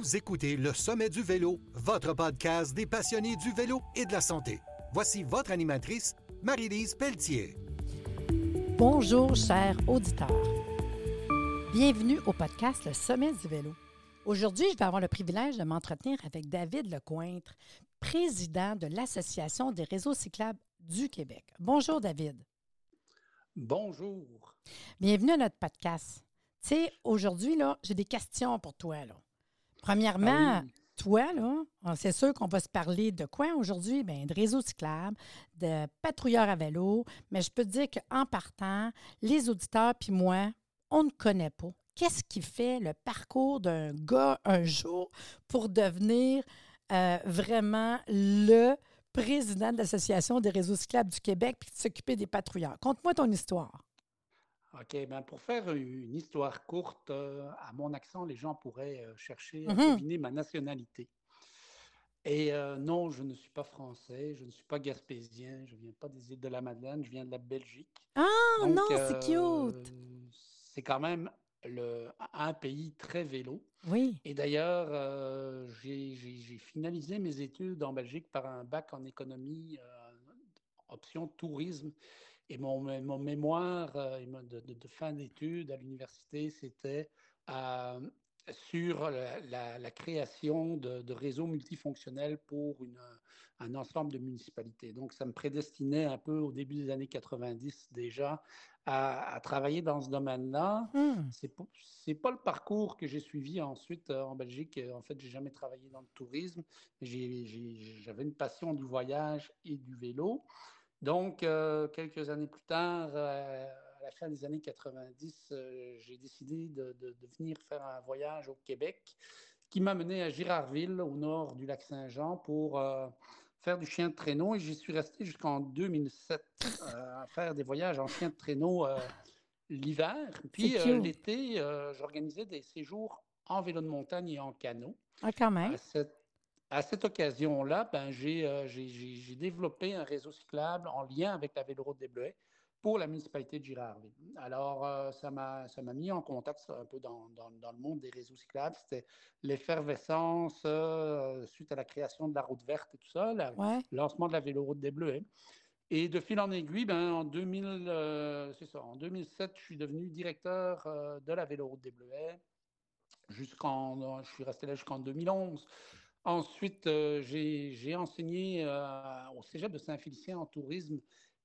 Vous écoutez Le Sommet du Vélo, votre podcast des passionnés du vélo et de la santé. Voici votre animatrice, Marie-Lise Pelletier. Bonjour, chers auditeurs. Bienvenue au podcast Le Sommet du Vélo. Aujourd'hui, je vais avoir le privilège de m'entretenir avec David Lecointre, président de l'Association des réseaux cyclables du Québec. Bonjour, David. Bonjour. Bienvenue à notre podcast. Tu sais, aujourd'hui, là, j'ai des questions pour toi. Là. Premièrement, Ah oui. toi, là, c'est sûr qu'on va se parler de quoi aujourd'hui? Bien, de réseaux cyclables, de patrouilleurs à vélo, mais je peux te dire qu'en partant, les auditeurs puis moi, on ne connaît pas. Qu'est-ce qui fait le parcours d'un gars un jour pour devenir euh, vraiment le président de l'Association des réseaux cyclables du Québec puis de s'occuper des patrouilleurs? Conte-moi ton histoire. OK, ben pour faire une histoire courte, euh, à mon accent, les gens pourraient euh, chercher à Mhm. deviner ma nationalité. Et euh, non, je ne suis pas français, je ne suis pas gaspésien, je ne viens pas des îles de la Madeleine, je viens de la Belgique. Ah Donc, non, c'est cute! c'est quand même le, un pays très vélo. Oui. Et d'ailleurs, j'ai finalisé mes études en Belgique par un bac en économie, option tourisme. Et mon, mé- mon mémoire euh, de, de- de fin d'études à l'université, c'était euh, sur la, la- la création de, de réseaux multifonctionnels pour une, un ensemble de municipalités. Donc, ça me prédestinait un peu au début des années 90 déjà à, à travailler dans ce domaine-là. Hmm. C'est pas, c'est pas le parcours que j'ai suivi ensuite euh, en Belgique. En fait, j'ai jamais travaillé dans le tourisme. J'avais une passion du voyage et du vélo. Donc, euh, quelques années plus tard, euh, à la fin des années 90, euh, j'ai décidé de, de- de venir faire un voyage au Québec qui m'a mené à Girardville, au nord du lac Saint-Jean, pour faire du chien de traîneau. Et j'y suis resté jusqu'en 2007 euh, à faire des voyages en chien de traîneau l'hiver. Puis l'été, j'organisais des séjours en vélo de montagne et en canot. Ah, quand même. À cette, à cette occasion-là, ben, j'ai euh, développé un réseau cyclable en lien avec la Véloroute des Bleuets pour la municipalité de Girardville. Alors, euh, ça m'a mis en contact un peu dans, dans- dans le monde des réseaux cyclables. C'était l'effervescence euh, suite à la création de la route verte et tout ça, Ouais. le lancement de la Véloroute des Bleuets. Et de fil en aiguille, ben, en, 2000, euh, ça, en 2007, je suis devenu directeur euh, de la Véloroute des Bleuets jusqu'en, je suis resté là jusqu'en 2011. Ensuite, euh, j'ai enseigné euh, au Cégep de Saint-Félicien en tourisme,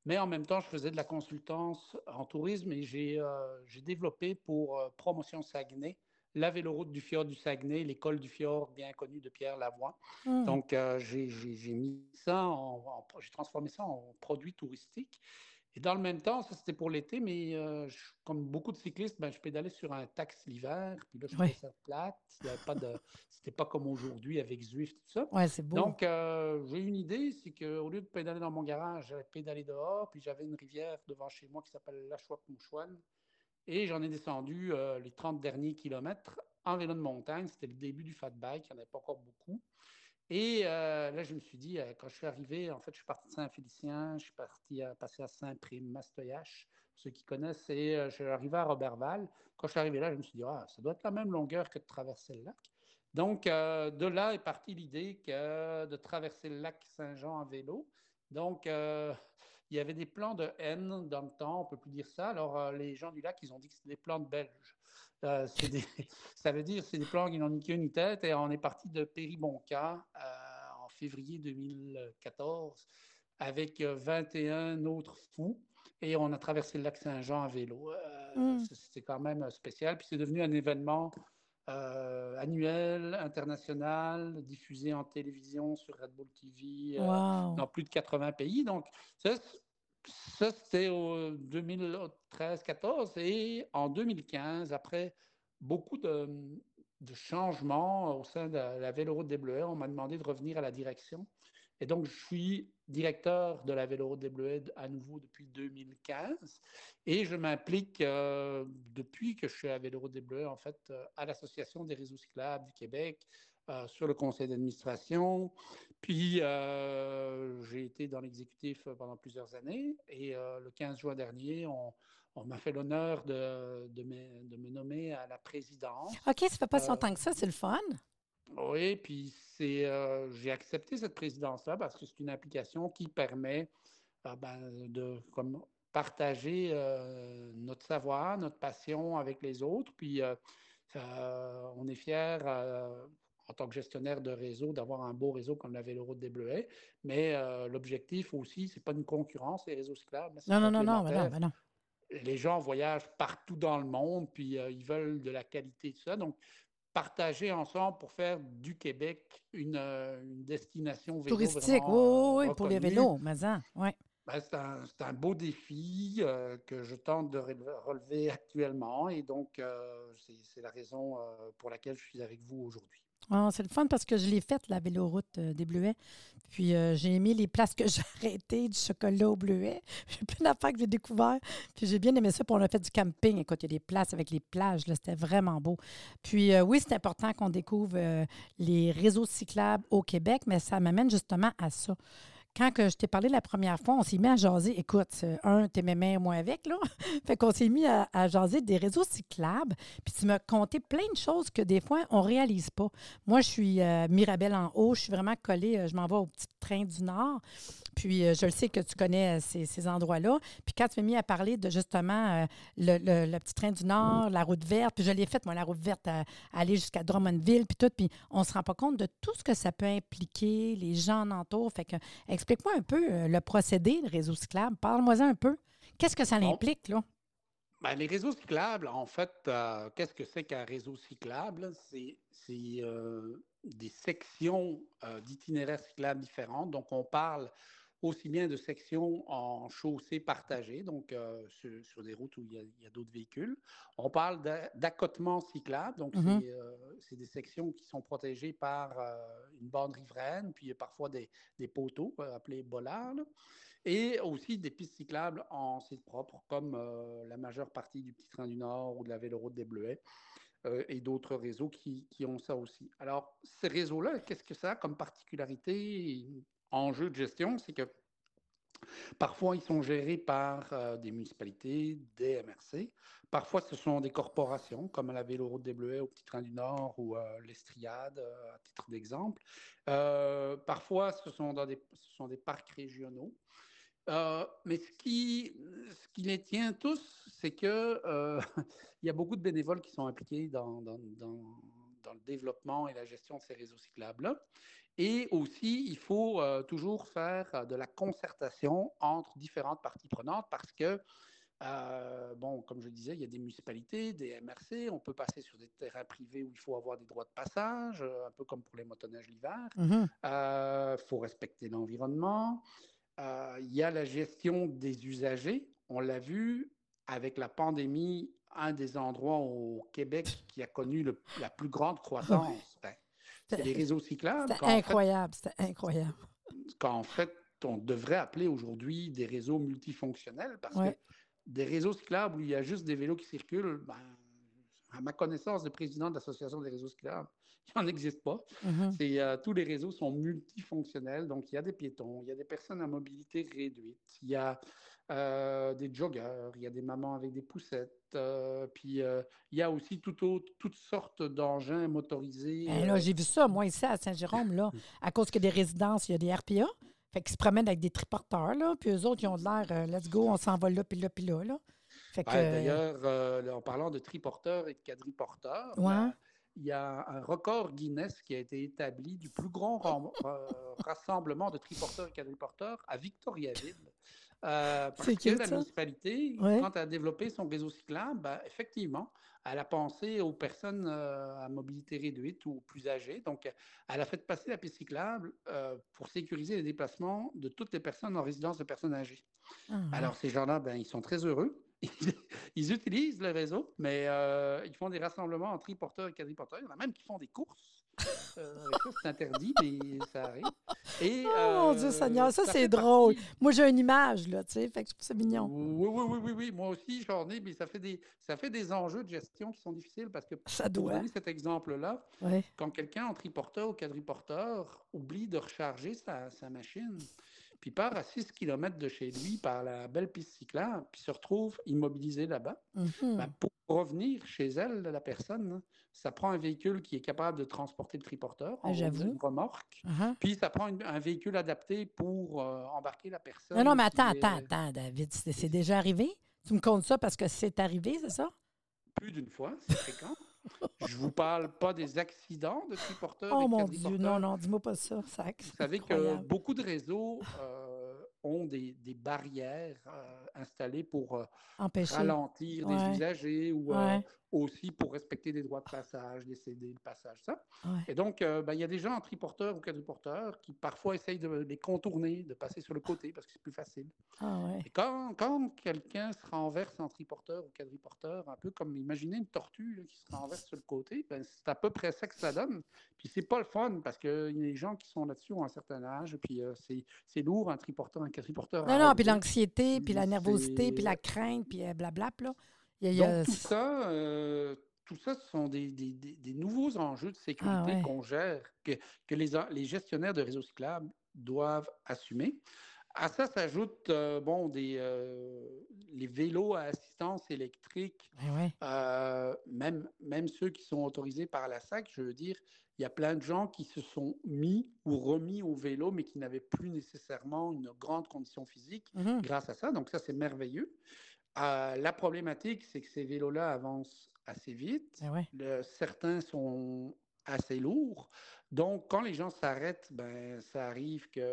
mais en même temps, je faisais de la consultance en tourisme et j'ai euh, développé pour Promotion Saguenay la véloroute du fjord du Saguenay, l'école du fjord bien connue de Pierre Lavoie. Hmm. Donc, j'ai mis ça, j'ai transformé ça en produit touristique. Et dans le même temps, ça c'était pour l'été, mais euh, je- comme beaucoup de cyclistes, ben, je pédalais sur un taxe l'hiver, puis là je trouvais ça plate. Il y avait pas de, c'était pas comme aujourd'hui avec Zwift tout ça. Ouais, c'est beau. Donc euh, j'ai une idée, c'est qu'au lieu de pédaler dans mon garage, j'allais pédaler dehors, puis j'avais une rivière devant chez moi qui s'appelle la Chouac-Mouchouane, et j'en ai descendu euh, les 30 derniers kilomètres en vélo de montagne. C'était le début du fat bike, il n'y en avait pas encore beaucoup. Et euh, là, je me suis dit, euh, quand je suis arrivé, en fait, je suis parti de Saint-Félicien, je suis parti à, passé à Saint-Prime, Mastoyache, ceux qui connaissent, et euh, je suis arrivé à Roberval. Quand je suis arrivé là, je me suis dit, ah, ça doit être la même longueur que de traverser le lac. Donc, euh, de là est partie l'idée que de traverser le lac Saint-Jean en vélo. Donc, euh, il y avait des plans de haine dans le temps, on ne peut plus dire ça. Alors, euh, les gens du lac, ils ont dit que c'était des plans de Belges. Euh, des- ça veut dire c'est des plans qui n'ont ni queue ni tête. Et on est parti de Péribonca euh, en février 2014 avec euh, 21 autres fous. Et on a traversé le lac Saint-Jean à vélo. Euh, Mm. c'est- C'était quand même spécial. Puis c'est devenu un événement euh, annuel, international, diffusé en télévision sur Red Bull TV euh, dans plus de 80 pays. Donc, ça, c'était au 2013-14. Et en 2015, après beaucoup de, de changements au sein de la Véloroute des Bleuets, on m'a demandé de revenir à la direction. Et donc, je suis directeur de la Véloroute des Bleuets à nouveau depuis 2015. Et je m'implique euh, depuis que je suis à Véloroute des Bleuets, en fait, euh, à l'Association des réseaux cyclables du Québec, euh, sur le conseil d'administration. Puis, euh, j'ai été dans l'exécutif pendant plusieurs années. Et euh, le 15 juin dernier, on, on m'a fait l'honneur de, de, me, de me nommer à la présidence. OK, ça fait pas si longtemps que ça, c'est le fun. Oui, puis c'est, j'ai accepté cette présidence-là parce que c'est une application qui permet ben, de comme, partager notre savoir, notre passion avec les autres. Puis on est fiers en tant que gestionnaire de réseau d'avoir un beau réseau comme la Véloroute des Bleuets. Mais l'objectif aussi, c'est pas une concurrence, les réseaux cyclables. Non, non, non, non, ben non, non, Les gens voyagent partout dans le monde, puis ils veulent de la qualité, tout ça. Donc, partager ensemble pour faire du Québec une, euh, destination vélo touristique. Oui, oui, pour les vélos, mais ouais. Ben, c'est un, beau défi euh, que je tente de relever actuellement et donc euh, c'est la raison pour laquelle je suis avec vous aujourd'hui. Ah, c'est le fun parce que je l'ai faite, la véloroute euh, des Bleuets. Puis euh, j'ai aimé les places que j'ai arrêtées, du chocolat au bleuet. J'ai plein d'affaires que j'ai découvert. Puis j'ai bien aimé ça. Puis on a fait du camping. Écoute, il y a des places avec les plages. C'était vraiment beau. Puis euh, oui, c'est important qu'on découvre les réseaux cyclables au Québec, mais ça m'amène justement à ça quand je t'ai parlé la première fois, on s'est mis à jaser. Écoute, un, t'es même moi avec, là. fait qu'on s'est mis à, jaser des réseaux cyclables. Puis tu m'as conté plein de choses que des fois, on ne réalise pas. Moi, je suis euh, Mirabelle en haut. Je suis vraiment collée. Euh, je m'en vais au petit train du Nord. Puis euh, je le sais que tu connais ces, endroits-là. Puis quand tu m'as mis à parler de justement le, petit train du Nord, la route verte, puis je l'ai faite, moi, la route verte, à, aller jusqu'à Drummondville, puis tout. Puis on ne se rend pas compte de tout ce que ça peut impliquer, les gens en entour. Fait que Explique-moi un peu euh, le procédé de réseau cyclable. Parle-moi un peu. Qu'est-ce que ça implique, là? Ben, les réseaux cyclables, en fait, euh, qu'est-ce que c'est qu'un réseau cyclable? C'est euh, des sections d'itinéraires cyclables différentes. Donc, on parle aussi bien de sections en chaussée partagée, donc sur, des routes où il y a, d'autres véhicules. On parle d'accotement cyclable, donc mmh c'est des sections qui sont protégées par une bande riveraine, puis parfois des, des poteaux appelés bollards, et aussi des pistes cyclables en site propre, comme la majeure partie du Petit Train du Nord ou de la Véloroute des Bleuets. et d'autres réseaux qui, qui, ont ça aussi. Alors, ces réseaux-là, qu'est-ce que ça a comme particularité? Enjeu de gestion, c'est que parfois ils sont gérés par euh, des municipalités, des MRC. Parfois ce sont des corporations comme la Véloroute des Bleuets au Petit Train du Nord ou euh, l'Estriade euh, à titre d'exemple. parfois ce sont, des, parcs régionaux. mais ce qui, les tient tous, c'est que il y a beaucoup de bénévoles qui sont impliqués dans, dans le développement et la gestion de ces réseaux cyclables-là. Et aussi, il faut euh, toujours faire euh, de la concertation entre différentes parties prenantes parce que, euh, bon, comme je disais, il y a des municipalités, des MRC, on peut passer sur des terrains privés où il faut avoir des droits de passage, un peu comme pour les motoneiges l'hiver. Il mmh faut respecter l'environnement. il y a la gestion des usagers. On l'a vu avec la pandémie, un des endroits au Québec qui a connu la plus grande croissance. Ben, c'est les réseaux cyclables. C'était incroyable, c'était incroyable. Qu'en fait, on devrait appeler aujourd'hui des réseaux multifonctionnels parce que des réseaux cyclables où il y a juste des vélos qui circulent, ben, à ma connaissance, le président de l'Association des réseaux cyclables, il n'en existe pas. Mm-hmm. Euh, tous les réseaux sont multifonctionnels, donc il y a des piétons, il y a des personnes à mobilité réduite, il y a des joggeurs, il y a des mamans avec des poussettes, euh, puis il y a aussi tout autre, toutes sortes d'engins motorisés. Là, j'ai vu ça, moi, ici à Saint-Jérôme, là, à cause que des résidences, il y a des RPA. Fait qu'ils se promènent avec des triporteurs, là, puis eux autres, ils ont l'air, let's go, on s'en va là, puis là, puis là. là. D'ailleurs, en parlant de triporteurs et de quadriporteurs, ben, il y a un record Guinness qui a été établi du plus grand rassemblement de triporteurs et quadriporteurs à Victoriaville. Euh, parce que la municipalité, quand elle a développé son réseau cyclable, ben, effectivement, elle a pensé aux personnes euh, à mobilité réduite ou plus âgées. Donc, elle a fait passer la piste cyclable euh, pour sécuriser les déplacements de toutes les personnes en résidence de personnes âgées. Ah, Alors, ces gens-là, ben, ils sont très heureux. ils utilisent le réseau, mais ils font des rassemblements en triporteurs et quadriporteurs. Il y en a même qui font des courses. Euh, c'est interdit, mais ça arrive. Et, oh mon Dieu Seigneur, ça, c'est drôle. Moi, j'ai une image, là, tu sais, fait que c'est mignon. Oui, oui, oui, oui, oui. Moi aussi, j'en ai, mais ça fait, des, ça fait des enjeux de gestion qui sont difficiles parce que, ça doit. cet exemple-là, quand quelqu'un en triporteur ou quadriporteur oublie de recharger sa, sa machine, puis part à 6 km de chez lui par la belle piste cyclable, puis se retrouve immobilisée là-bas. Mhm. Ben, pour revenir chez elle, la personne, ça prend un véhicule qui est capable de transporter le triporteur, Ah, en une remorque, Uh-huh. puis ça prend une- un véhicule adapté pour euh, embarquer la personne. Non, non, mais attends, est- attends, attends, David. C'est déjà arrivé? Tu me comptes ça parce que c'est arrivé, c'est ça? Plus d'une fois, c'est fréquent. Je vous parle pas des accidents de triporteurs Oh mon Dieu, non, non, dis-moi pas ça. ça Vous savez que beaucoup de réseaux euh, ont des, des barrières euh, installées pour euh, ralentir Ouais. des usagers ou euh, Ouais. aussi pour respecter des droits de passage, les céder le passage, ça. Ouais. Et donc, ben, il y a des gens en triporteur ou quadriporteur qui parfois essayent de les contourner, de passer sur le côté parce que c'est plus facile. Ah. Et quand, quand quelqu'un se renverse en triporteur ou quadriporteur, un peu comme imaginez une tortue là, qui se renverse sur le côté, ben, c'est à peu près ça que ça donne. Puis c'est pas le fun parce que les gens qui sont là-dessus ont un certain âge, puis euh, c'est, c'est lourd un triporteur, un quadriporteur. à Non, non, puis l'anxiété, puis la nervosité, puis la crainte, puis euh, blablap, là. Il y a- y a- Donc, tout ça, euh, tout ça, ce sont des, des- des- des nouveaux enjeux de sécurité Ah ouais. qu'on gère, que, que les, les gestionnaires de réseaux cyclables doivent assumer. À ça s'ajoutent euh, bon, des, euh, les vélos à assistance électrique, ouais. euh, même, même ceux qui sont autorisés par la SAC, je veux dire, il y a plein de gens qui se sont mis ou remis au vélo, mais qui n'avaient plus nécessairement une grande condition physique Mhm. grâce à ça. Donc ça, c'est merveilleux. Euh, la problématique, c'est que ces vélos-là avancent assez vite. Ouais. Le- certains sont assez lourds. Donc, quand les gens s'arrêtent, ben, ça arrive qu'ils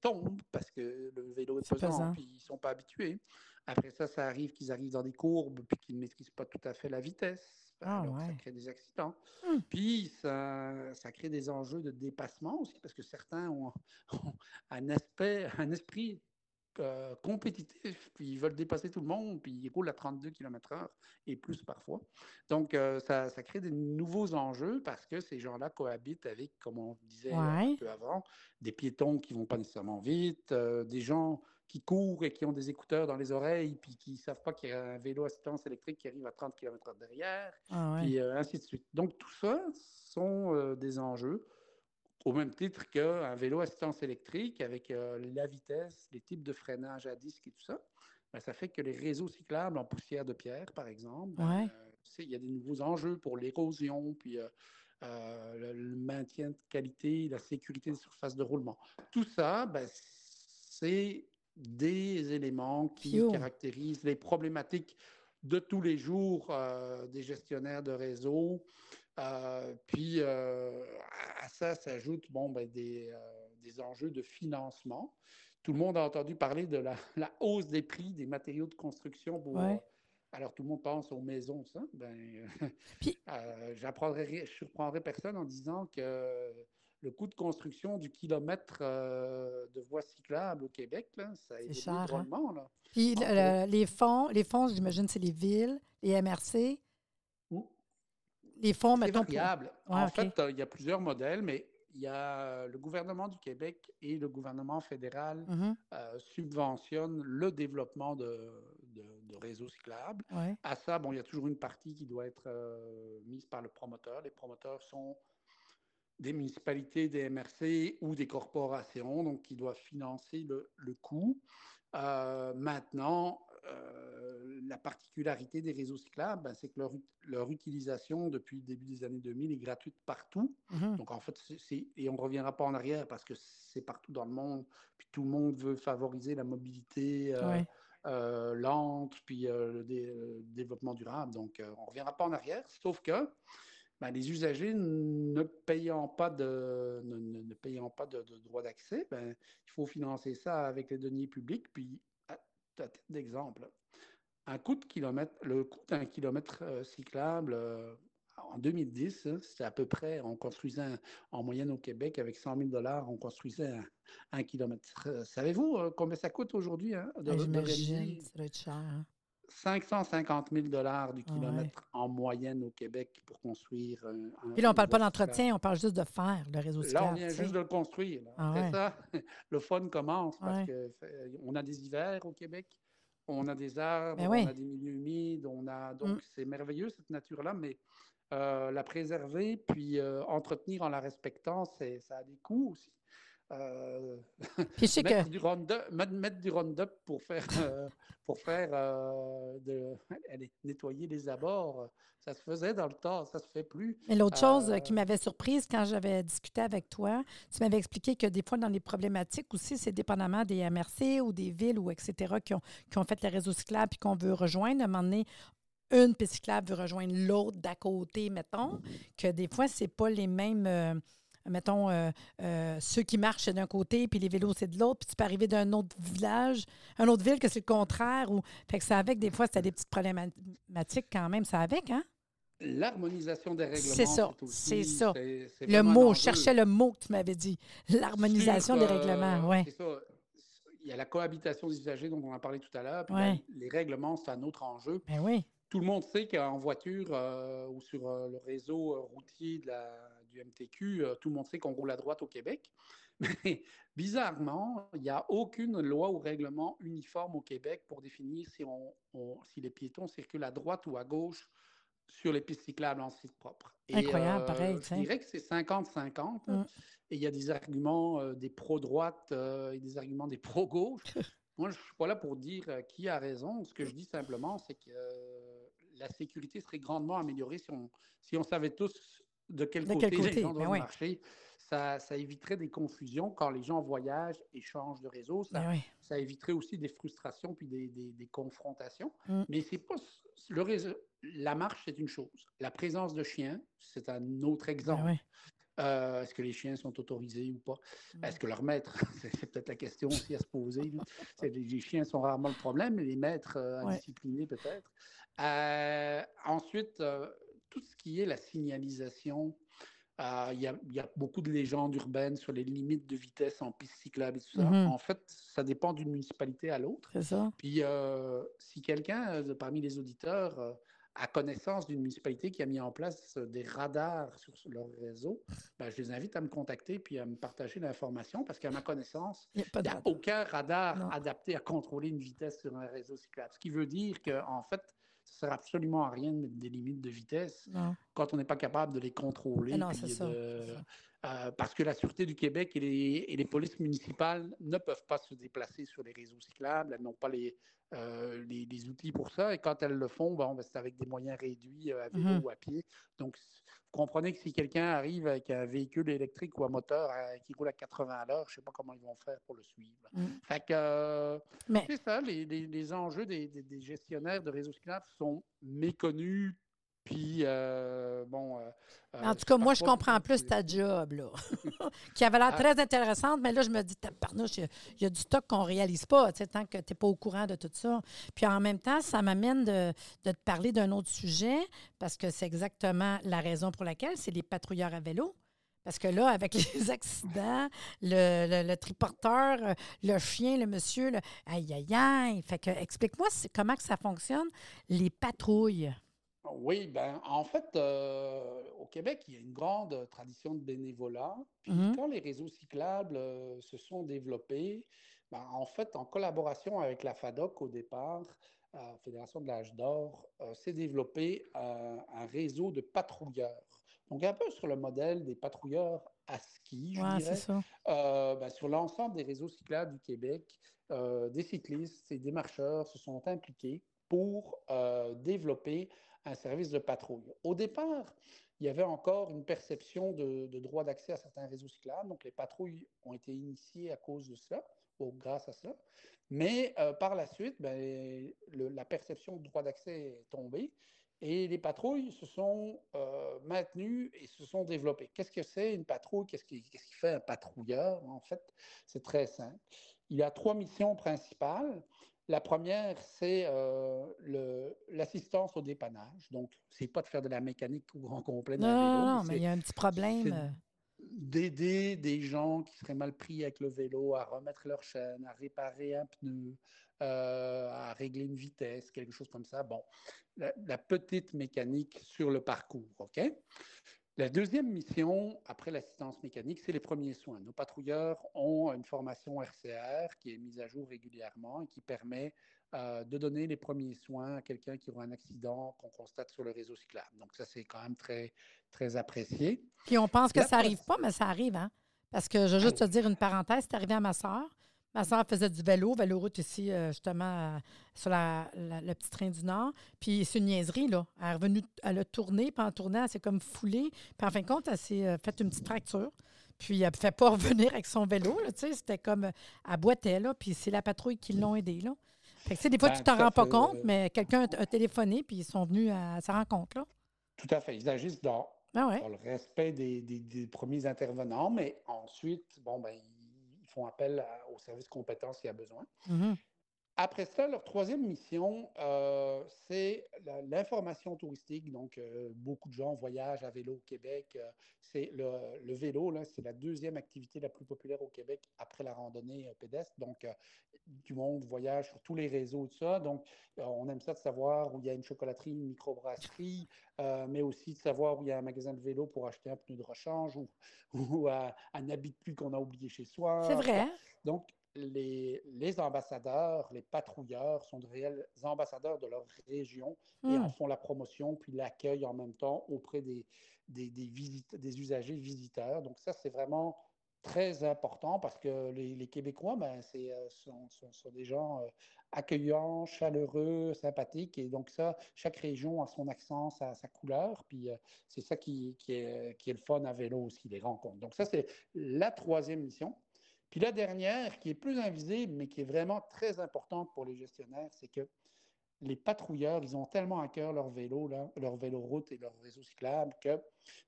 tombent parce que le vélo est pesant, pesant. puis ils ne sont pas habitués. Après ça, ça arrive qu'ils arrivent dans des courbes, puis qu'ils ne maîtrisent pas tout à fait la vitesse. Ben, Ah, alors, ça crée des accidents. Hmm. Puis, ça, ça crée des enjeux de dépassement aussi, parce que certains ont, ont un, aspect, un esprit euh, compétitif, puis ils veulent dépasser tout le monde, puis ils roulent à 32 km/h et plus parfois. Donc, euh, ça, ça crée des nouveaux enjeux parce que ces gens-là cohabitent avec, comme on disait Ouais. un peu avant, des piétons qui vont pas nécessairement vite, euh, des gens qui courent et qui ont des écouteurs dans les oreilles, puis qui ne savent pas qu'il y a un vélo assistance électrique qui arrive à 30 km derrière, Ah ouais. puis euh, ainsi de suite. Donc, tout ça sont euh, des enjeux au même titre qu'un vélo assistance électrique avec euh, la vitesse, les types de freinage à disque et tout ça. ben, ça fait que les réseaux cyclables en poussière de pierre, par exemple, ben, Ouais. il y a des nouveaux enjeux pour l'érosion, puis le, le maintien de qualité, la sécurité des surfaces de roulement. Tout ça, ben, c'est des éléments qui caractérisent les problématiques de tous les jours euh, des gestionnaires de réseau. Euh, puis euh, à ça s'ajoutent bon, ben, des, des enjeux de financement. Tout le monde a entendu parler de la, la hausse des prix des matériaux de construction. Pour, Ouais. Alors tout le monde pense aux maisons, ça. Ben, euh, j'apprendrai je surprendrai personne en disant que le coût de construction du kilomètre euh, de voies cyclables au Québec, là, ça a évolué cher, hein? Là. Puis Entre le- le- les fonds, les fonds, j'imagine, c'est les villes, les MRC. Les fonds, C'est mettons. pour- variable. Ouais, en fait, euh, il y a plusieurs modèles, mais il y a le gouvernement du Québec et le gouvernement fédéral Mhm. euh, subventionnent le développement de, de- de réseaux cyclables. Ouais. À ça, bon, il y a toujours une partie qui doit être euh, mise par le promoteur. Les promoteurs sont des municipalités, des MRC ou des corporations, donc qui doivent financer le, le coût. Euh, maintenant, euh, la particularité des réseaux cyclables, ben, c'est que leur, leur utilisation depuis le début des années 2000 est gratuite partout. Mhm. Donc, en fait, c'est- et on ne reviendra pas en arrière parce que c'est partout dans le monde, puis tout le monde veut favoriser la mobilité euh, Ouais. euh, lente, puis euh, le dé- développement durable. Donc, euh, on ne reviendra pas en arrière, sauf que ben, les usagers ne payant pas de, ne, ne- ne payant pas de, de droit d'accès, ben, il faut financer ça avec les deniers publics. Puis, à, à titre d'exemple, un coût de kilomètre, le coût d'un kilomètre euh, cyclable euh, en 2010, hein, c'était à peu près, on construisait un- en moyenne au Québec avec 100 000 dollars, on construisait un, un kilomètre. Euh, Savez-vous combien ça coûte aujourd'hui hein, de, J'imagine, réaliser ça doit être cher. hein. 550 000 dollars du Ah ouais. kilomètre en moyenne au Québec pour construire un. un- Puis là, on une parle pas d'entretien, on parle juste de faire le réseau cyclable. Là, on vient juste de le construire. Ah Après ouais. ça, le fun commence parce Ouais. que fait- on a des hivers au Québec, on a des arbres, Ben on a des milieux humides, on a donc Mm. c'est merveilleux cette nature-là, mais euh, la préserver puis euh, entretenir en la respectant, ça a des coûts aussi. Euh, Puis je sais mettre, que. du Roundup, mettre, mettre du Roundup pour faire, euh, pour faire euh, de, allez, nettoyer les abords. Ça se faisait dans le temps, ça se fait plus. Mais l'autre chose qui m'avait surprise quand j'avais discuté avec toi, tu m'avais expliqué que des fois, dans les problématiques aussi, c'est dépendamment des MRC ou des villes ou etc. qui ont, qui ont fait les réseaux cyclables puis qu'on veut rejoindre. À un moment donné, une piste cyclable veut rejoindre l'autre d'à côté, mettons, que des fois, c'est pas les mêmes. Mettons, euh, euh, ceux qui marchent c'est d'un côté, puis les vélos, c'est de l'autre, puis tu peux arriver d'un autre village, un autre ville que c'est le contraire. Ou... Fait que ça avec, des fois, c'était des petites problématiques quand même, ça avec, hein? L'harmonisation des règlements. C'est ça, c'est ça. Le mot, je cherchais le mot que tu m'avais dit. L'harmonisation des euh, règlements, oui. c'est ça. Il y a la cohabitation des usagers dont on a parlé tout à l'heure. puis Ouais. les règlements, c'est un autre enjeu. Ben oui. Tout le monde sait qu'en voiture euh, ou sur euh, le réseau routier de la- du MTQ, euh, tout sait qu'on roule à droite au Québec. Mais bizarrement, il n'y a aucune loi ou règlement uniforme au Québec pour définir si, on, on- si les piétons circulent à droite ou à gauche sur les pistes cyclables en site propre. Et, Incroyable, euh, pareil, Je dirais que c'est 50-50. Mm. Et il y a des arguments euh, des pro-droite euh, et des arguments des pro-gauche. Moi, je ne suis pas là pour dire euh, qui a raison. Ce que je dis simplement, c'est que la sécurité serait grandement améliorée si on, si on savait tous de quel De côté, quel côté, les gens ben doivent oui. marcher. Ça, ça éviterait des confusions quand les gens voyagent et changent de réseau. Ça, Ben oui. ça éviterait aussi des frustrations puis des, des- des confrontations. Mm. Mais c'est pas le réseau. La marche, c'est une chose. La présence de chiens, c'est un autre exemple. Ben oui. Euh, Est-ce que les chiens sont autorisés ou pas? Mm. Est-ce que leur maître, c'est peut-être la question aussi à se poser. Les, les chiens sont rarement le problème, mais les maîtres euh, indisciplinés peut-être. Euh, ensuite, tout ce qui est la signalisation, euh, il y, a, il y a beaucoup de légendes urbaines sur les limites de vitesse en piste cyclable et tout ça. Mhm. En fait, ça dépend d'une municipalité à l'autre. C'est ça. Puis, euh, si quelqu'un euh, parmi les auditeurs euh, a connaissance d'une municipalité qui a mis en place des radars sur leur réseau, ben, je les invite à me contacter puis à me partager l'information parce qu'à ma connaissance, Il n'y a aucun radar Non. adapté à contrôler une vitesse sur un réseau cyclable. Ce qui veut dire qu'en fait, ça ne sert absolument à rien de mettre des limites de vitesse Non. quand on n'est pas capable de les contrôler. Ah non, puis de- c'est ça. Euh, parce que la Sûreté du Québec et les, et les polices municipales ne peuvent pas se déplacer sur les réseaux cyclables. Elles n'ont pas les, euh, les, les outils pour ça. Et quand elles le font, ben, c'est avec des moyens réduits euh, à vélo Mhm. ou à pied. Donc, vous comprenez que si quelqu'un arrive avec un véhicule électrique ou à moteur qui roule à 80 à l'heure, je ne sais pas comment ils vont faire pour le suivre. Fait que, euh, Mais c'est ça, les, enjeux des, des- des gestionnaires de réseaux cyclables sont méconnus. Puis, euh, bon. euh, en euh, tout cas, moi, je comprends plus ta job, là, qui avait l'air Ah. très intéressante, mais là, je me dis, tabarnouche, il y a- il y, a du stock qu'on ne réalise pas, tu sais, tant que tu n'es pas au courant de tout ça. Puis en même temps, ça m'amène de, de te parler d'un autre sujet, parce que c'est exactement la raison pour laquelle c'est les patrouilleurs à vélo. Parce que là, avec les accidents, le, le- le triporteur, le chien, le monsieur, le aïe, aïe, aïe. Fait que, explique-moi comment que ça fonctionne, les patrouilles? Oui, ben, en fait, euh, au Québec, il y a une grande tradition de bénévolat. Puis Mhm. quand les réseaux cyclables euh, se sont développés, ben, en fait, en collaboration avec la FADOC au départ, euh, Fédération de l'âge d'or, s'est développé un réseau de patrouilleurs. Donc, un peu sur le modèle des patrouilleurs à ski, je Ouais, dirais. ça. Euh, ben, sur l'ensemble des réseaux cyclables du Québec, euh, des cyclistes et des marcheurs se sont impliqués pour euh, développer un service de patrouille. Au départ, il y avait encore une perception de, droit d'accès à certains réseaux cyclables, donc les patrouilles ont été initiées à cause de cela, ou grâce à cela. Mais euh, par la suite, ben, la perception de droit d'accès est tombée et les patrouilles se sont euh, maintenues et se sont développées. Qu'est-ce que c'est une patrouille? Qu'est-ce qui fait un patrouilleur? En fait, c'est très simple. Il a trois missions principales. La première, c'est euh, l'assistance au dépannage. Donc, c'est pas de faire de la mécanique au grand complet Non, non, vélo, non, mais il y a un petit problème. d'aider des gens qui seraient mal pris avec le vélo à remettre leur chaîne, à réparer un pneu, euh, à régler une vitesse, quelque chose comme ça. Bon, la, la petite mécanique sur le parcours, OK? La deuxième mission, après l'assistance mécanique, c'est les premiers soins. Nos patrouilleurs ont une formation RCR qui est mise à jour régulièrement et qui permet euh, de donner les premiers soins à quelqu'un qui aura un accident qu'on constate sur le réseau cyclable. Donc ça, c'est quand même très, très apprécié. Puis on pense que ça pro- arrive pas, mais ça arrive, hein? Parce que je veux juste te dire une parenthèse, c'est arrivé à ma soeur. Ma soeur faisait du vélo, vélo-route ici, euh, justement, sur le petit train du Nord. Puis c'est une niaiserie, là. Elle est revenue, elle a tourné, puis en tournant, elle s'est comme foulée. Puis en fin de compte, elle s'est euh, fait une petite fracture. Puis elle ne fait pas revenir avec son vélo, là, tu sais. C'était comme, elle boitait, là, puis c'est la patrouille qui l'ont aidée, là. Fait que, des fois, ben, tu t'en rends pas compte, mais quelqu'un a téléphoné, puis ils sont venus à sa rencontre, là. Tout à fait. Ils agissent dans, ah le respect des, premiers intervenants, mais ensuite, bon, ben, ils font appel aux services compétents s'il y a besoin. Mm-hmm. Après ça, leur troisième mission, euh, c'est l'information touristique. Donc, euh, beaucoup de gens voyagent à vélo au Québec. Euh, c'est le, vélo, c'est la deuxième activité la plus populaire au Québec après la randonnée pédestre. Donc, du monde voyage sur tous les réseaux, tout ça. Donc, on aime ça de savoir où il y a une chocolaterie, une microbrasserie, mais aussi de savoir où il y a un magasin de vélo pour acheter un pneu de rechange ou, ou un habit de pluie qu'on a oublié chez soi. C'est vrai. Donc, les, ambassadeurs, les patrouilleurs sont de réels ambassadeurs de leur région et en hmm. font la promotion puis l'accueil en même temps auprès des, des, des, usagers visiteurs. Donc ça, c'est vraiment très important parce que les, Québécois, ben, c'est, euh, sont, des gens euh, accueillants, chaleureux, sympathiques. Et donc ça, chaque région a son accent, sa, sa couleur. Puis euh, c'est ça qui, qui, est, qui est le fun à vélo aussi, les rencontres. Donc ça, c'est la troisième mission. Puis la dernière, qui est plus invisible, mais qui est vraiment très importante pour les gestionnaires, c'est que les patrouilleurs, ils ont tellement à cœur leur vélo, là, leur vélo route et leur réseau cyclable que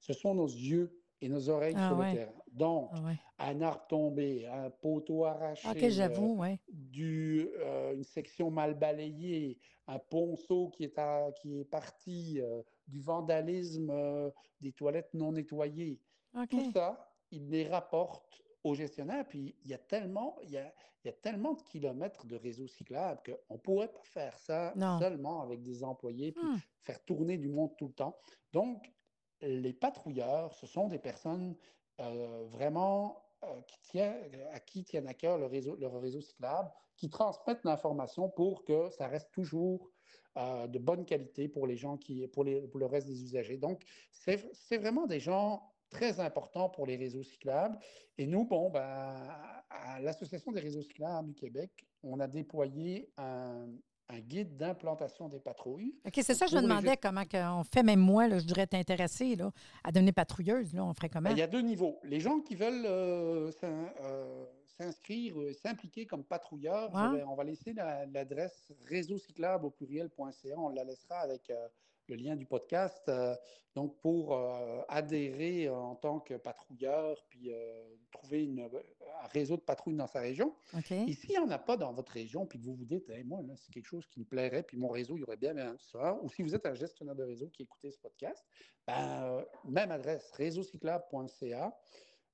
ce sont nos yeux et nos oreilles ah sur le terrain. Donc, ah un arbre tombé, un poteau arraché, j'avoue, euh, du, euh, une section mal balayée, un ponceau qui est, qui est parti, euh, du vandalisme, des toilettes non nettoyées. Tout ça, ils les rapportent aux gestionnaires. Puis il y a tellement, il y a, il y a tellement de kilomètres de réseaux cyclables qu'on ne pourrait pas faire ça seulement avec des employés, puis hmm. faire tourner du monde tout le temps. Donc, les patrouilleurs, ce sont des personnes euh, vraiment euh, qui tiennent, à qui tiennent à cœur le réseau, leur réseau cyclable, qui transmettent l'information pour que ça reste toujours euh, de bonne qualité pour les gens qui, pour, les, pour le reste des usagers. Donc, c'est vraiment des gens très important pour les réseaux cyclables. Et nous, bon, ben, à l'Association des réseaux cyclables du Québec, on a déployé un, guide d'implantation des patrouilles. OK, c'est ça, je me demandais comment on fait, même moi, là, je voudrais être intéressée là, à devenir patrouilleuse, là, on ferait comment? Ben, il y a deux niveaux. Les gens qui veulent euh, euh, s'inscrire, euh, s'impliquer comme patrouilleurs, on va laisser l'adresse réseau cyclable au pluriel.ca, on la laissera avec le lien du podcast. Euh, donc, pour euh, adhérer en tant que patrouilleur, puis euh, trouver une, un réseau de patrouilles dans sa région. Ici, il n'y en a pas dans votre région, puis que vous vous dites, moi, c'est quelque chose qui me plairait, puis mon réseau, il y aurait bien, bien ça. Ou si vous êtes un gestionnaire de réseau qui écoutez ce podcast, ben, même adresse, réseaucyclable.ca.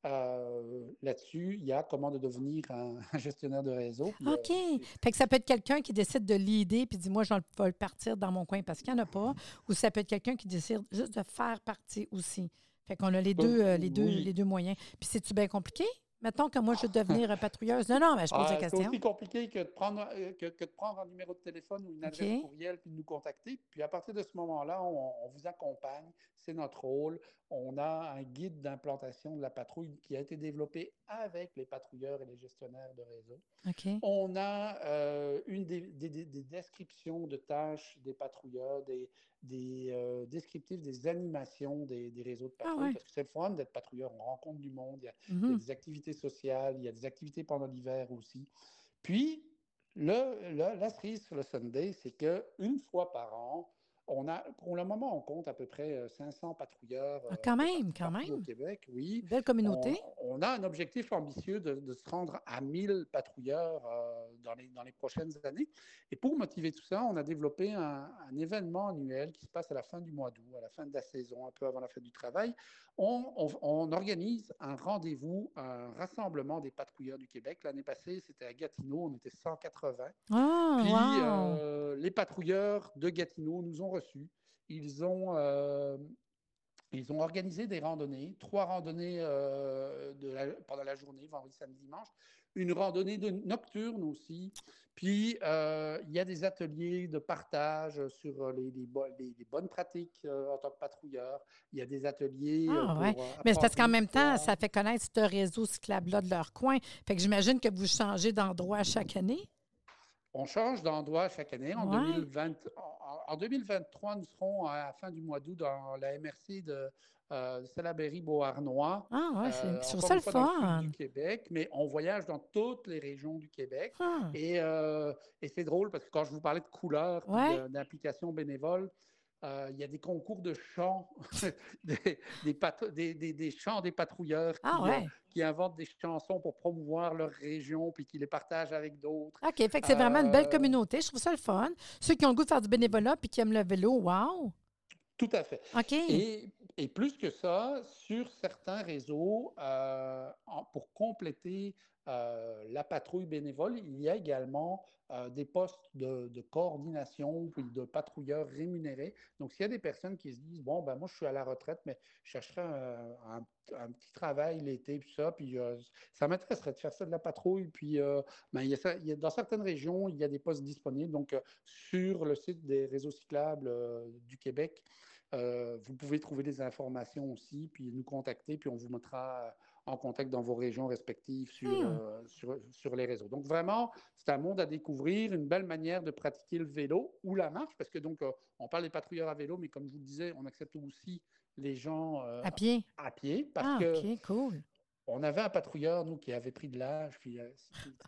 Euh, là-dessus, il y a comment de devenir un, gestionnaire de réseau. Euh, OK. fait que ça peut être quelqu'un qui décide de l'idée puis dit moi, je vais le partir dans mon coin parce qu'il n'y en a pas. Ou ça peut être quelqu'un qui décide juste de faire partie aussi. Fait qu'on a les deux, euh, les deux, les deux moyens. Puis c'est-tu bien compliqué? Mettons que moi, je veux devenir patrouilleuse. Non, non, mais je pose la ah, question. C'est aussi compliqué que de, prendre, que, de prendre un numéro de téléphone ou une adresse courriel puis de nous contacter. Puis à partir de ce moment-là, on, on, vous accompagne. C'est notre rôle on a un guide d'implantation de la patrouille qui a été développé avec les patrouilleurs et les gestionnaires de réseau. On a euh, une des, descriptions de tâches des patrouilleurs, des, des euh, descriptifs des animations des, réseaux de ah patrouille, parce que c'est le fun d'être patrouilleur, on rencontre du monde, il y, a, mm-hmm. des activités sociales, il y a des activités pendant l'hiver aussi. Puis, le, la cerise sur le Sunday, c'est qu'une fois par an, on a, pour le moment, on compte à peu près 500 euh, patrouilleurs. Ah, quand même, quand même. Au Québec, oui. Belle communauté. On, a un objectif ambitieux de, se rendre à 1000 patrouilleurs euh, dans, les, dans les prochaines années. Et pour motiver tout ça, on a développé un, événement annuel qui se passe à la fin du mois d'août, à la fin de la saison, un peu avant la fin du travail. On, on organise un rendez-vous, un rassemblement des patrouilleurs du Québec. L'année passée, c'était à Gatineau, on était 180. Ah, Puis euh, les patrouilleurs de Gatineau nous ont ils ont, euh, ils ont organisé des randonnées, trois randonnées euh, de pendant la journée, vendredi, samedi, dimanche. une randonnée de, nocturne aussi. Puis, euh, il y a des ateliers de partage sur les, les, bonnes pratiques en tant que patrouilleur. Il y a des ateliers. Ah, ouais. Mais c'est parce qu'en même temps, ça fait connaître ce réseau cyclable-là de leur coin. Fait que j'imagine que vous changez d'endroit chaque année. On change d'endroit chaque année. En, 2020, en, 2023, nous serons à la fin du mois d'août dans la MRC de euh, Salaberry-Beauharnois. Ah, ouais, c'est euh, ça le fun. du Québec, mais on voyage dans toutes les régions du Québec. Ah. Et, euh, et c'est drôle parce que quand je vous parlais de couleurs, d'implication bénévole, il y a des concours de chants, des, des, des, chants des patrouilleurs ah, qui, qui, inventent des chansons pour promouvoir leur région puis qui les partagent avec d'autres. OK, fait que c'est vraiment une belle euh, communauté. Je trouve ça le fun. Ceux qui ont le goût de faire du bénévolat puis qui aiment le vélo, wow! Tout à fait. OK. Et, et plus que ça, sur certains réseaux, euh, pour compléter la patrouille bénévole, il y a également euh, des postes de, coordination puis de patrouilleurs rémunérés. Donc, s'il y a des personnes qui se disent, bon, ben moi, je suis à la retraite, mais je chercherais un, petit travail l'été, puis ça, puis euh, ça m'intéresserait de faire ça de la patrouille. Puis, euh, ben, il y a dans certaines régions, il y a des postes disponibles. Donc, sur le site des réseaux cyclables du Québec, vous pouvez trouver des informations aussi, puis nous contacter, puis on vous mettra en contact dans vos régions respectives sur, hmm. euh, sur, sur, les réseaux. Donc vraiment, c'est un monde à découvrir, une belle manière de pratiquer le vélo ou la marche, parce que donc euh, on parle des patrouilleurs à vélo, mais comme je vous le disais, on accepte aussi les gens euh, à pied. À pied, parce ah, que cool. on avait un patrouilleur, nous, qui avait pris de l'âge, puis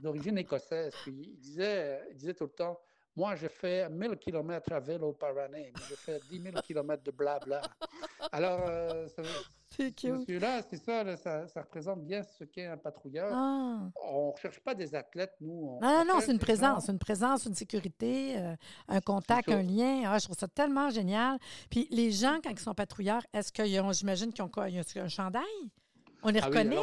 d'origine écossaise, puis il disait, il disait tout le temps, moi, je fais 1000 km à vélo par année, mais je fais 10 000 km de blabla. Alors, Celui-là, c'est ça, ça, représente bien ce qu'est un patrouilleur. Ah. On ne recherche pas des athlètes, nous. non, non, c'est une présence, une présence, une sécurité, euh, un contact, un lien. Ah, je trouve ça tellement génial. Puis les gens, quand ils sont patrouilleurs, est-ce qu'ils ont, j'imagine qu'ils ont quoi? un chandail? On les ah reconnaît?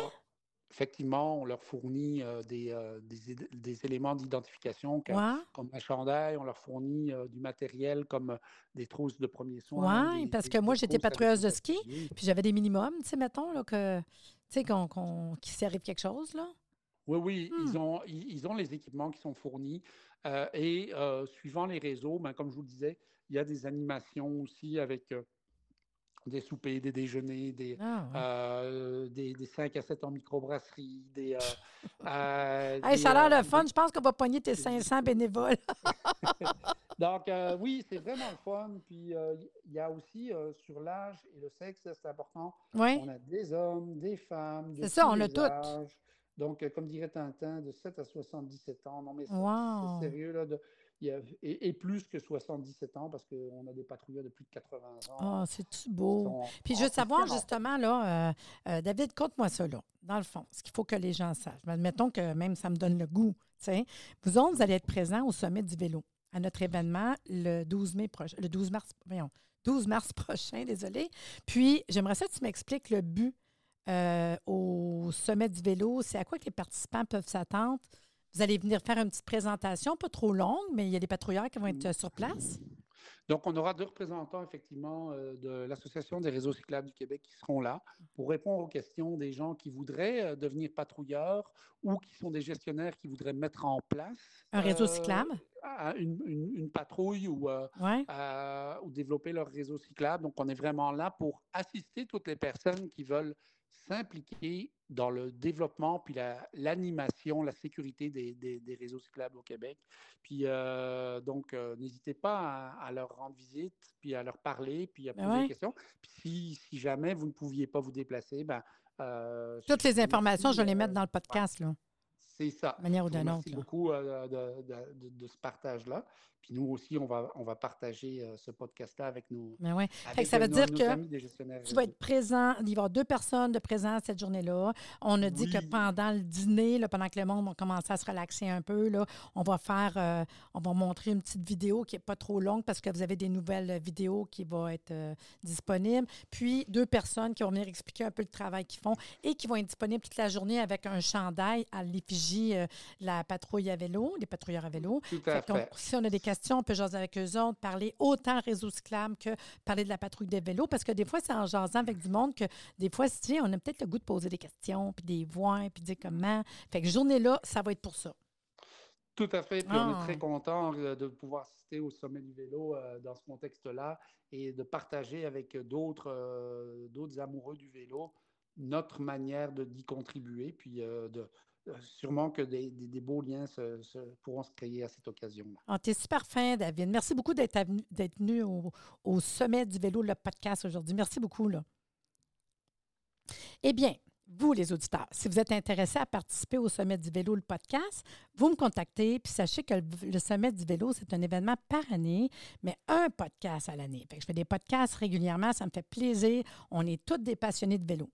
Effectivement, on leur fournit euh, euh, des, des, éléments d'identification comme, un chandail, on leur fournit euh, du matériel comme des trousses de premiers soins. Oui, parce que moi, j'étais patrouilleuse de ski, puis j'avais des minimums, tu sais, mettons, là, que, tu sais, qu'on, qu'il s'arrive quelque chose, là. Oui, oui, ils, hmm. ont, ils, ont les équipements qui sont fournis. et suivant les réseaux, ben, comme je vous le disais, il y a des animations aussi avec des soupers, des déjeuners, des, ah, euh, des, des, 5 à 7 en microbrasserie, des... Euh, euh, ça a l'air le fun. Je pense qu'on va pogner tes 500 bénévoles. Donc, oui, c'est vraiment le fun. Puis, il y a aussi sur l'âge et le sexe, c'est important. Oui. On a des hommes, des femmes. C'est ça, on a tout. Donc, comme dirait Tintin, de 7 à 77 ans. Non, mais c'est sérieux, là. De, et, plus que 77 ans, parce qu'on a des patrouilleurs de plus de 80 ans. Ah, c'est-tu beau? Puis je veux savoir, justement, là, euh, euh, David, compte-moi ça, là, dans le fond, ce qu'il faut que les gens sachent. Admettons que même ça me donne le goût. Vous autres, vous allez être présents au sommet du vélo à notre événement le 12 mai prochain, le 12 mars, voyons, 12 mars prochain, désolé. Puis, j'aimerais ça que tu m'expliques le but euh, au sommet du vélo. C'est à quoi que les participants peuvent s'attendre? Vous allez venir faire une petite présentation, pas trop longue, mais il y a des patrouilleurs qui vont être euh, sur place. Donc, on aura deux représentants, effectivement, euh, de l'Association des réseaux cyclables du Québec qui seront là pour répondre aux questions des gens qui voudraient euh, devenir patrouilleurs ou qui sont des gestionnaires qui voudraient mettre en place un réseau cyclable? Une, patrouille ou, ou développer leur réseau cyclable. Donc, on est vraiment là pour assister toutes les personnes qui veulent s'impliquer dans le développement, puis l'animation, la, sécurité des, des, réseaux cyclables au Québec. Puis euh, donc, euh, n'hésitez pas à, leur rendre visite, puis à leur parler, puis à ben poser des questions. Puis si, si, jamais vous ne pouviez pas vous déplacer, ben, euh, Toutes les informations, je vais les mettre dans le podcast. Là. C'est ça. Manière ou d'une autre. Merci beaucoup de, de, de, ce partage-là. Puis nous aussi, on va, on va partager euh, ce podcast-là avec nous. Mais ouais. ça veut dire que tu vas être présent. Il va y avoir deux personnes de présence cette journée-là. On a dit que pendant le dîner, là, pendant que le monde va commencer à se relaxer un peu, là, on va faire, euh, on va montrer une petite vidéo qui n'est pas trop longue parce que vous avez des nouvelles vidéos qui vont être euh, disponibles. Puis deux personnes qui vont venir expliquer un peu le travail qu'ils font et qui vont être disponibles toute la journée avec un chandail à l'effigie euh, la patrouille à vélo, les patrouilleurs à vélo. Tout à Fait si on a des questions, on peut jaser avec eux autres, parler autant réseau cyclable que parler de la patrouille des vélos, parce que des fois, c'est en jasant avec du monde que des fois, si on a peut-être le goût de poser des questions, puis des voix, puis dire comment. Fait que journée-là, ça va être pour ça. Tout à fait. Puis on Ah. est très content euh, de pouvoir assister au sommet du vélo euh, dans ce contexte-là et de partager avec d'autres euh, d'autres amoureux du vélo notre manière d'y contribuer. Puis euh, de, sûrement que des, des- beaux liens se- pourront se créer à cette occasion-là. Ah, T'es super fin, David. Merci beaucoup d'être venu au, au sommet du vélo, le podcast aujourd'hui. Merci beaucoup. Là. Eh bien, vous, les auditeurs, si vous êtes intéressés à participer au Sommet du vélo, le podcast, vous me contactez. Puis sachez que le, le Sommet du vélo, c'est un événement par année, mais un podcast à l'année. Je fais des podcasts régulièrement, ça me fait plaisir. On est tous des passionnés de vélo.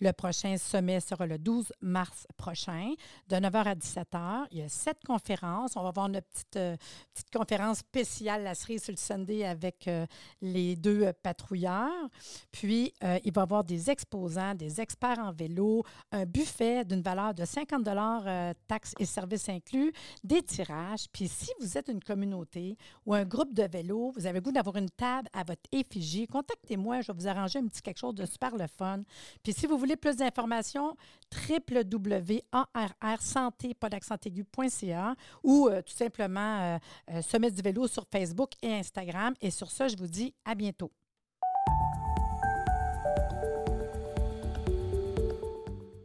Le prochain sommet sera le 12 mars prochain, de 9h à 17h. Il y a sept conférences. On va avoir une petite, euh, petite conférence spéciale, la cerise sur le Sunday, avec euh, les deux patrouilleurs. Puis, euh, il va y avoir des exposants, des experts en vélo, un buffet d'une valeur de 50 euh, taxes et services inclus, des tirages. Puis, si vous êtes une communauté ou un groupe de vélo, vous avez le goût d'avoir une table à votre effigie, contactez-moi. Je vais vous arranger un petit quelque chose de super le fun. Puis, si vous voulez plus d'informations, www.arrsanté.ca ou euh, tout simplement euh, euh, Sommet du vélo sur Facebook et Instagram. Et sur ça, je vous dis à bientôt.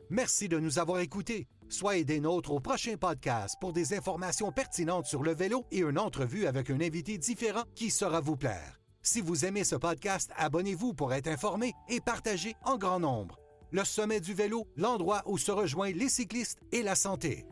Merci de nous avoir écoutés. Soyez des nôtres au prochain podcast pour des informations pertinentes sur le vélo et une entrevue avec un invité différent qui saura vous plaire. Si vous aimez ce podcast, abonnez-vous pour être informé et partagez en grand nombre. Le sommet du vélo, l'endroit où se rejoignent les cyclistes et la santé.